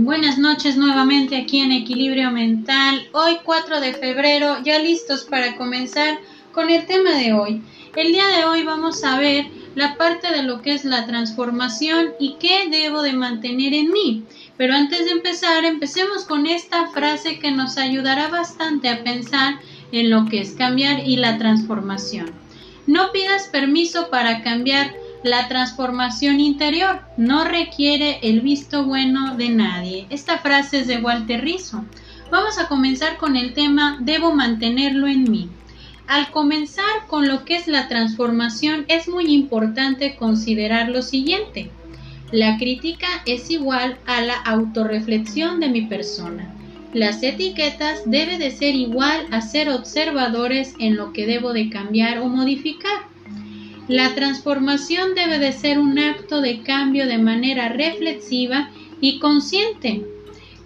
Buenas noches nuevamente aquí en Equilibrio Mental. Hoy 4 de febrero, ya listos para comenzar con el tema de hoy. El día de hoy vamos a ver la parte de lo que es la transformación y qué debo de mantener en mí. Pero antes de empezar, empecemos con esta frase que nos ayudará bastante a pensar en lo que es cambiar y la transformación. No pidas permiso para cambiar la transformación interior no requiere el visto bueno de nadie. Esta frase es de Walter Rizzo. Vamos a comenzar con el tema Debo mantenerlo en mí. Al comenzar con lo que es la transformación es muy importante considerar lo siguiente. La crítica es igual a la autorreflexión de mi persona. Las etiquetas debe de ser igual a ser observadores en lo que debo de cambiar o modificar. La transformación debe de ser un acto de cambio de manera reflexiva y consciente,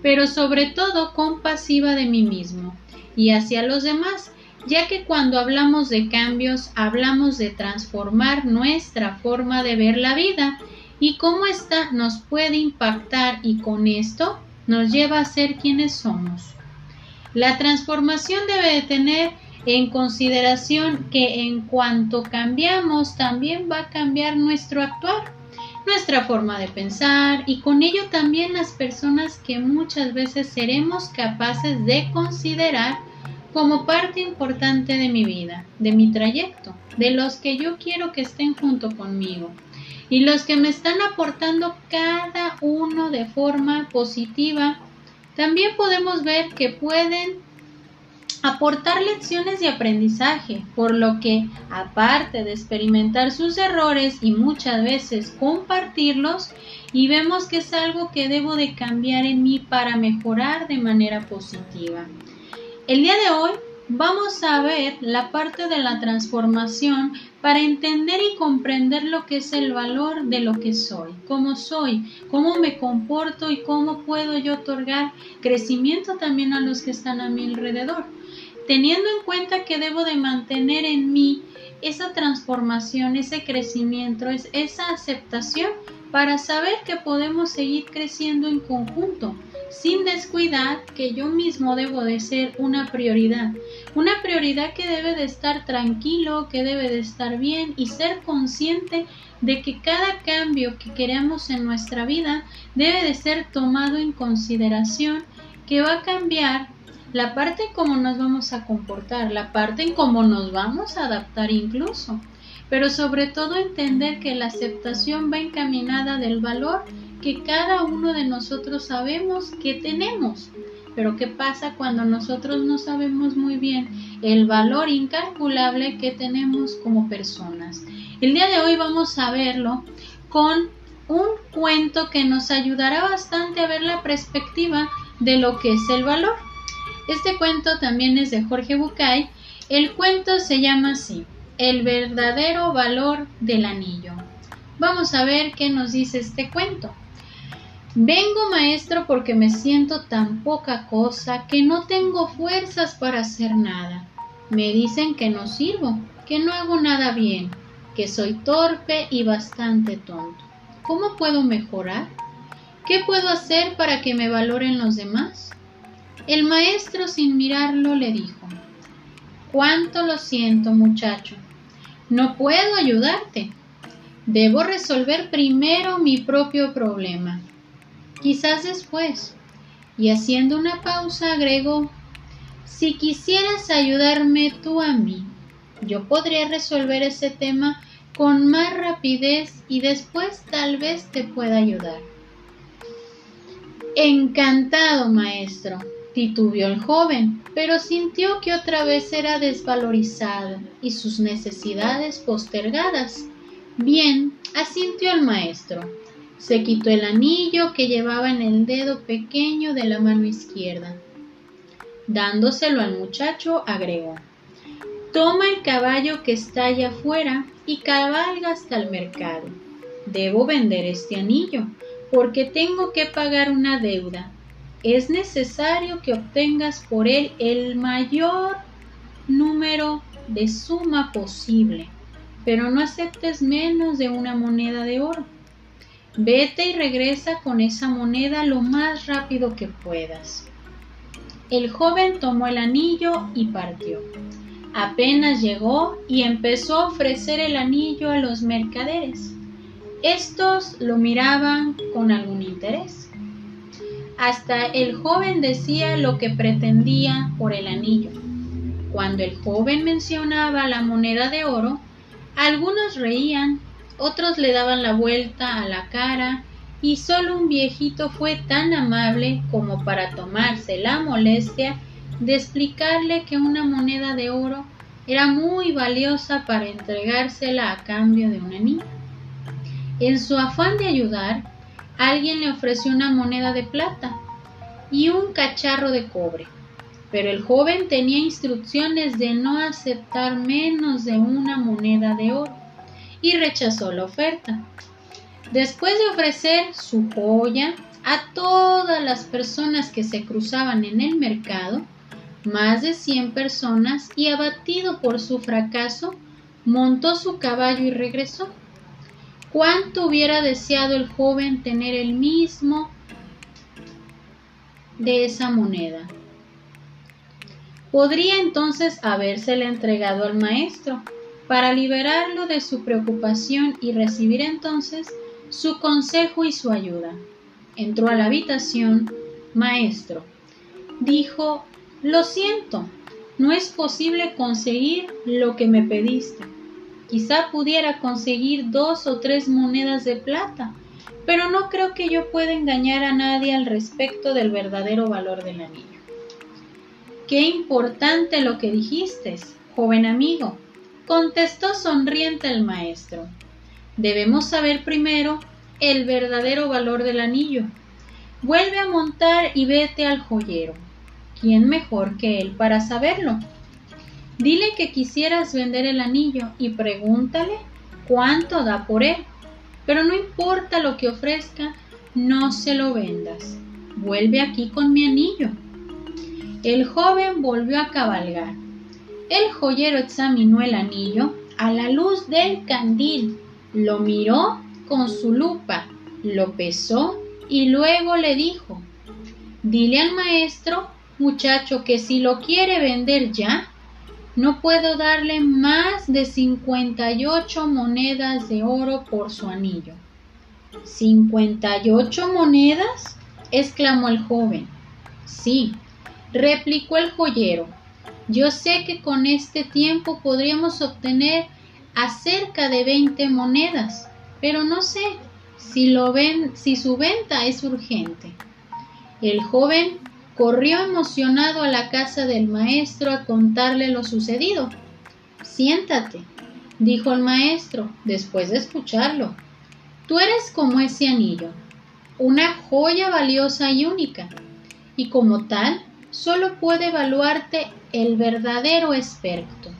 pero sobre todo compasiva de mí mismo y hacia los demás, ya que cuando hablamos de cambios hablamos de transformar nuestra forma de ver la vida y cómo ésta nos puede impactar y con esto nos lleva a ser quienes somos. La transformación debe de tener en consideración que en cuanto cambiamos también va a cambiar nuestro actuar, nuestra forma de pensar y con ello también las personas que muchas veces seremos capaces de considerar como parte importante de mi vida, de mi trayecto, de los que yo quiero que estén junto conmigo y los que me están aportando cada uno de forma positiva, también podemos ver que pueden aportar lecciones de aprendizaje, por lo que, aparte de experimentar sus errores y muchas veces compartirlos, y vemos que es algo que debo de cambiar en mí para mejorar de manera positiva. El día de hoy vamos a ver la parte de la transformación para entender y comprender lo que es el valor de lo que soy, cómo soy, cómo me comporto y cómo puedo yo otorgar crecimiento también a los que están a mi alrededor teniendo en cuenta que debo de mantener en mí esa transformación, ese crecimiento, esa aceptación para saber que podemos seguir creciendo en conjunto, sin descuidar que yo mismo debo de ser una prioridad, una prioridad que debe de estar tranquilo, que debe de estar bien y ser consciente de que cada cambio que queremos en nuestra vida debe de ser tomado en consideración, que va a cambiar la parte en cómo nos vamos a comportar, la parte en cómo nos vamos a adaptar incluso, pero sobre todo entender que la aceptación va encaminada del valor que cada uno de nosotros sabemos que tenemos. Pero ¿qué pasa cuando nosotros no sabemos muy bien el valor incalculable que tenemos como personas? El día de hoy vamos a verlo con un cuento que nos ayudará bastante a ver la perspectiva de lo que es el valor. Este cuento también es de Jorge Bucay. El cuento se llama así, El verdadero valor del anillo. Vamos a ver qué nos dice este cuento. Vengo maestro porque me siento tan poca cosa que no tengo fuerzas para hacer nada. Me dicen que no sirvo, que no hago nada bien, que soy torpe y bastante tonto. ¿Cómo puedo mejorar? ¿Qué puedo hacer para que me valoren los demás? El maestro sin mirarlo le dijo, Cuánto lo siento, muchacho. No puedo ayudarte. Debo resolver primero mi propio problema. Quizás después. Y haciendo una pausa agregó, si quisieras ayudarme tú a mí, yo podría resolver ese tema con más rapidez y después tal vez te pueda ayudar. Encantado, maestro, titubeó el joven, pero sintió que otra vez era desvalorizado y sus necesidades postergadas. Bien, asintió el maestro. Se quitó el anillo que llevaba en el dedo pequeño de la mano izquierda. Dándoselo al muchacho, agregó Toma el caballo que está allá afuera y cabalga hasta el mercado. Debo vender este anillo, porque tengo que pagar una deuda es necesario que obtengas por él el mayor número de suma posible, pero no aceptes menos de una moneda de oro. Vete y regresa con esa moneda lo más rápido que puedas. El joven tomó el anillo y partió. Apenas llegó y empezó a ofrecer el anillo a los mercaderes. Estos lo miraban con algún interés. Hasta el joven decía lo que pretendía por el anillo. Cuando el joven mencionaba la moneda de oro, algunos reían, otros le daban la vuelta a la cara y solo un viejito fue tan amable como para tomarse la molestia de explicarle que una moneda de oro era muy valiosa para entregársela a cambio de un anillo. En su afán de ayudar, alguien le ofreció una moneda de plata y un cacharro de cobre, pero el joven tenía instrucciones de no aceptar menos de una moneda de oro y rechazó la oferta. Después de ofrecer su joya a todas las personas que se cruzaban en el mercado, más de cien personas, y abatido por su fracaso, montó su caballo y regresó. ¿Cuánto hubiera deseado el joven tener el mismo de esa moneda? Podría entonces habérsela entregado al maestro para liberarlo de su preocupación y recibir entonces su consejo y su ayuda. Entró a la habitación. Maestro, dijo, lo siento, no es posible conseguir lo que me pediste. Quizá pudiera conseguir dos o tres monedas de plata, pero no creo que yo pueda engañar a nadie al respecto del verdadero valor del anillo. Qué importante lo que dijiste, joven amigo, contestó sonriente el maestro. Debemos saber primero el verdadero valor del anillo. Vuelve a montar y vete al joyero. ¿Quién mejor que él para saberlo? Dile que quisieras vender el anillo y pregúntale cuánto da por él. Pero no importa lo que ofrezca, no se lo vendas. Vuelve aquí con mi anillo. El joven volvió a cabalgar. El joyero examinó el anillo a la luz del candil lo miró con su lupa, lo pesó y luego le dijo Dile al maestro, muchacho, que si lo quiere vender ya, no puedo darle más de cincuenta y ocho monedas de oro por su anillo. ¿Cincuenta y ocho monedas? exclamó el joven. Sí, replicó el joyero. Yo sé que con este tiempo podríamos obtener acerca de 20 monedas, pero no sé si, lo ven, si su venta es urgente. El joven corrió emocionado a la casa del maestro a contarle lo sucedido. Siéntate, dijo el maestro después de escucharlo. Tú eres como ese anillo, una joya valiosa y única, y como tal solo puede evaluarte el verdadero experto.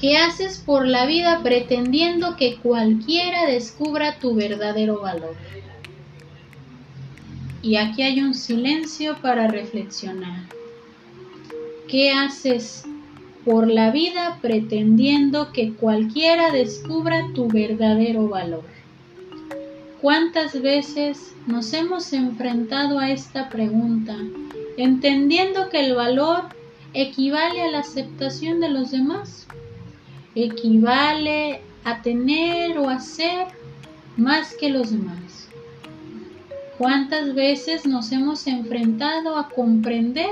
¿Qué haces por la vida pretendiendo que cualquiera descubra tu verdadero valor? Y aquí hay un silencio para reflexionar. ¿Qué haces por la vida pretendiendo que cualquiera descubra tu verdadero valor? ¿Cuántas veces nos hemos enfrentado a esta pregunta, entendiendo que el valor equivale a la aceptación de los demás? equivale a tener o a ser más que los demás. ¿Cuántas veces nos hemos enfrentado a comprender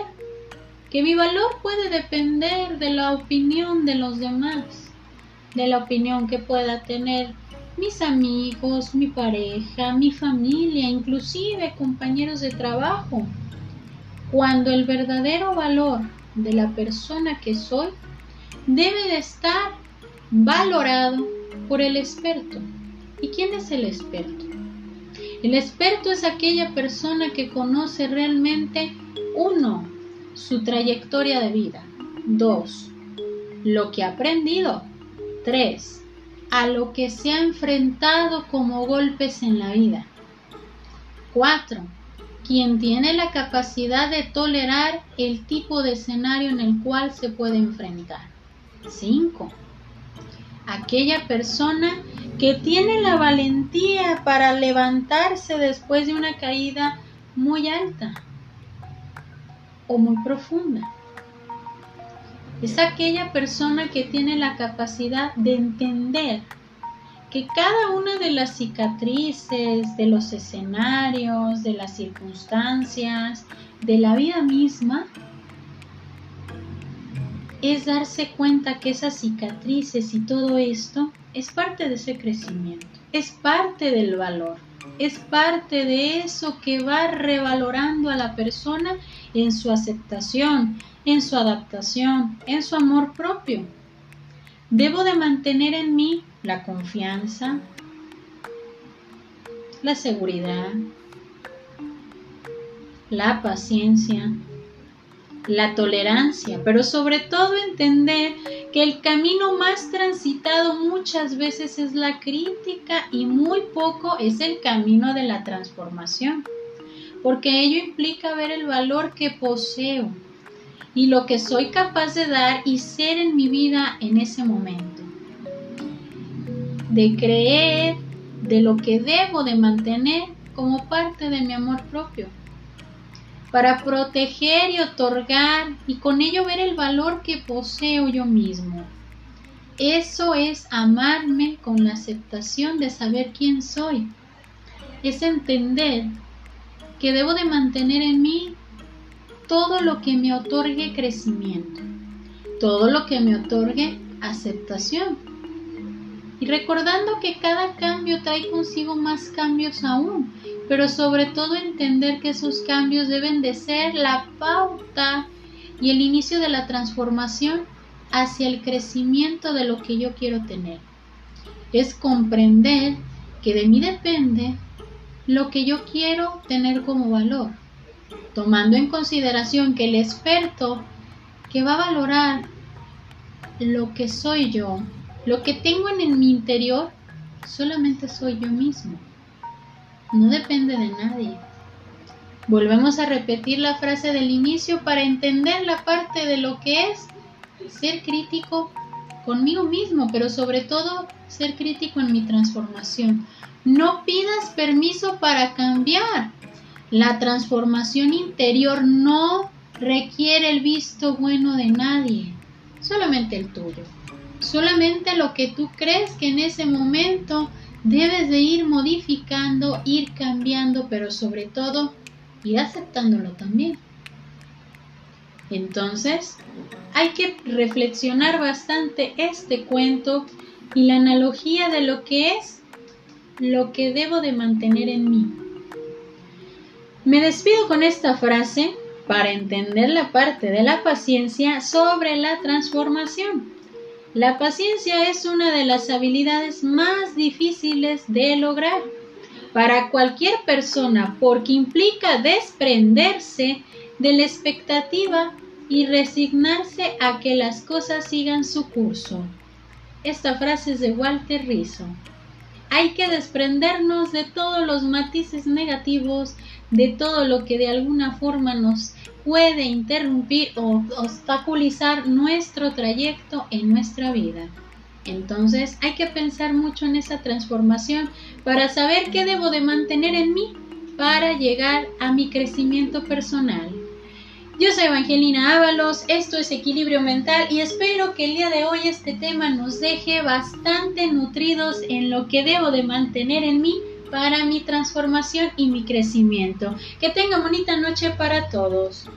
que mi valor puede depender de la opinión de los demás, de la opinión que pueda tener mis amigos, mi pareja, mi familia, inclusive compañeros de trabajo, cuando el verdadero valor de la persona que soy debe de estar valorado por el experto. ¿Y quién es el experto? El experto es aquella persona que conoce realmente, uno, su trayectoria de vida, dos, lo que ha aprendido, tres, a lo que se ha enfrentado como golpes en la vida, cuatro, quien tiene la capacidad de tolerar el tipo de escenario en el cual se puede enfrentar. Cinco, aquella persona que tiene la valentía para levantarse después de una caída muy alta o muy profunda. Es aquella persona que tiene la capacidad de entender que cada una de las cicatrices, de los escenarios, de las circunstancias, de la vida misma, es darse cuenta que esas cicatrices y todo esto es parte de ese crecimiento, es parte del valor, es parte de eso que va revalorando a la persona en su aceptación, en su adaptación, en su amor propio. Debo de mantener en mí la confianza, la seguridad, la paciencia, la tolerancia, pero sobre todo entender que el camino más transitado muchas veces es la crítica y muy poco es el camino de la transformación, porque ello implica ver el valor que poseo y lo que soy capaz de dar y ser en mi vida en ese momento, de creer de lo que debo de mantener como parte de mi amor propio para proteger y otorgar y con ello ver el valor que poseo yo mismo. Eso es amarme con la aceptación de saber quién soy. Es entender que debo de mantener en mí todo lo que me otorgue crecimiento, todo lo que me otorgue aceptación. Y recordando que cada cambio trae consigo más cambios aún, pero sobre todo entender que esos cambios deben de ser la pauta y el inicio de la transformación hacia el crecimiento de lo que yo quiero tener. Es comprender que de mí depende lo que yo quiero tener como valor, tomando en consideración que el experto que va a valorar lo que soy yo, lo que tengo en mi interior, solamente soy yo mismo no depende de nadie. Volvemos a repetir la frase del inicio para entender la parte de lo que es ser crítico conmigo mismo, pero sobre todo ser crítico en mi transformación. No pidas permiso para cambiar. La transformación interior no requiere el visto bueno de nadie, solamente el tuyo. Solamente lo que tú crees que en ese momento debes de ir modificando, ir cambiando, pero sobre todo ir aceptándolo también. Entonces, hay que reflexionar bastante este cuento y la analogía de lo que es lo que debo de mantener en mí. Me despido con esta frase para entender la parte de la paciencia sobre la transformación. La paciencia es una de las habilidades más difíciles de lograr para cualquier persona porque implica desprenderse de la expectativa y resignarse a que las cosas sigan su curso. Esta frase es de Walter Rizzo. Hay que desprendernos de todos los matices negativos, de todo lo que de alguna forma nos puede interrumpir o obstaculizar nuestro trayecto en nuestra vida. Entonces hay que pensar mucho en esa transformación para saber qué debo de mantener en mí para llegar a mi crecimiento personal. Yo soy Evangelina Ábalos, esto es Equilibrio Mental y espero que el día de hoy este tema nos deje bastante nutridos en lo que debo de mantener en mí para mi transformación y mi crecimiento. Que tenga bonita noche para todos.